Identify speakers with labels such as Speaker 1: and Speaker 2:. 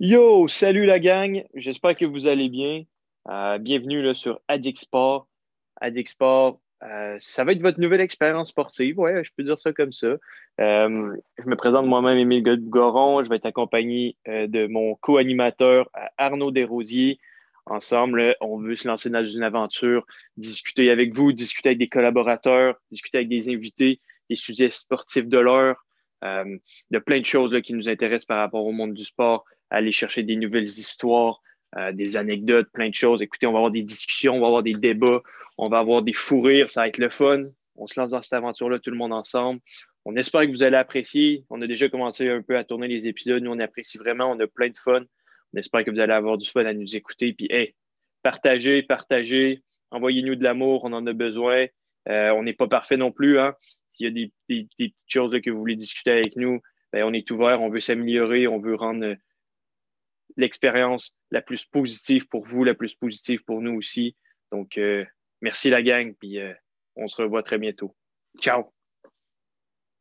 Speaker 1: Yo, salut la gang, j'espère que vous allez bien. Euh, bienvenue là, sur Addict Sport. Addict Sport, euh, ça va être votre nouvelle expérience sportive, ouais, je peux dire ça comme ça. Euh, je me présente moi-même, Émile Goron. Je vais être accompagné de mon co-animateur Arnaud Desrosiers. Ensemble, on veut se lancer dans une aventure, discuter avec vous, discuter avec des collaborateurs, discuter avec des invités, des sujets sportifs de l'heure. Y a plein de choses là, qui nous intéressent par rapport au monde du sport, aller chercher des nouvelles histoires, euh, des anecdotes, plein de choses. Écoutez, on va avoir des discussions, on va avoir des débats, on va avoir des fous rires, ça va être le fun. On se lance dans cette aventure-là, tout le monde ensemble. On espère que vous allez apprécier. On a déjà commencé un peu à tourner les épisodes. Nous, on apprécie vraiment. On a plein de fun. On espère que vous allez avoir du fun à nous écouter. Puis, hey, partagez, partagez. Envoyez-nous de l'amour. On en a besoin. Euh, on n'est pas parfait non plus. Hein. S'il y a des, petites choses que vous voulez discuter avec nous, ben, on est ouvert. On veut s'améliorer. On veut rendre l'expérience la plus positive pour vous, la plus positive pour nous aussi. Donc, euh, merci la gang, puis euh, on se revoit très bientôt. Ciao!